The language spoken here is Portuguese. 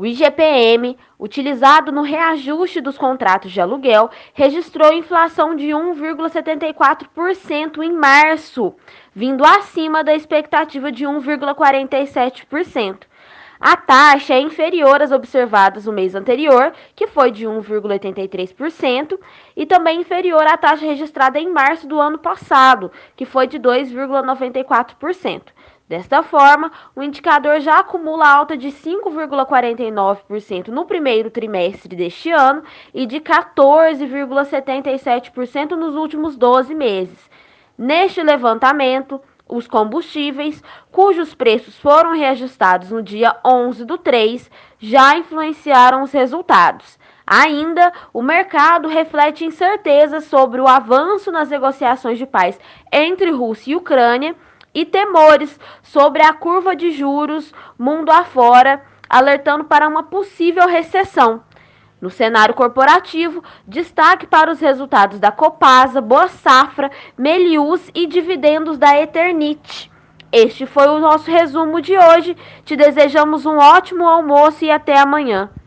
O IGPM, utilizado no reajuste dos contratos de aluguel, registrou inflação de 1,74% em março, vindo acima da expectativa de 1,47%. A taxa é inferior às observadas no mês anterior, que foi de 1,83%, e também inferior à taxa registrada em março do ano passado, que foi de 2,94%. Desta forma, o indicador já acumula alta de 5,49% no primeiro trimestre deste ano e de 14,77% nos últimos 12 meses. Neste levantamento, os combustíveis, cujos preços foram reajustados no dia 11 do 3, já influenciaram os resultados. Ainda, o mercado reflete incertezas sobre o avanço nas negociações de paz entre Rússia e Ucrânia e temores sobre a curva de juros mundo afora, alertando para uma possível recessão. No cenário corporativo, destaque para os resultados da Copasa, Boa Safra, Melius e dividendos da Eternit. Este foi o nosso resumo de hoje. Te desejamos um ótimo almoço e até amanhã.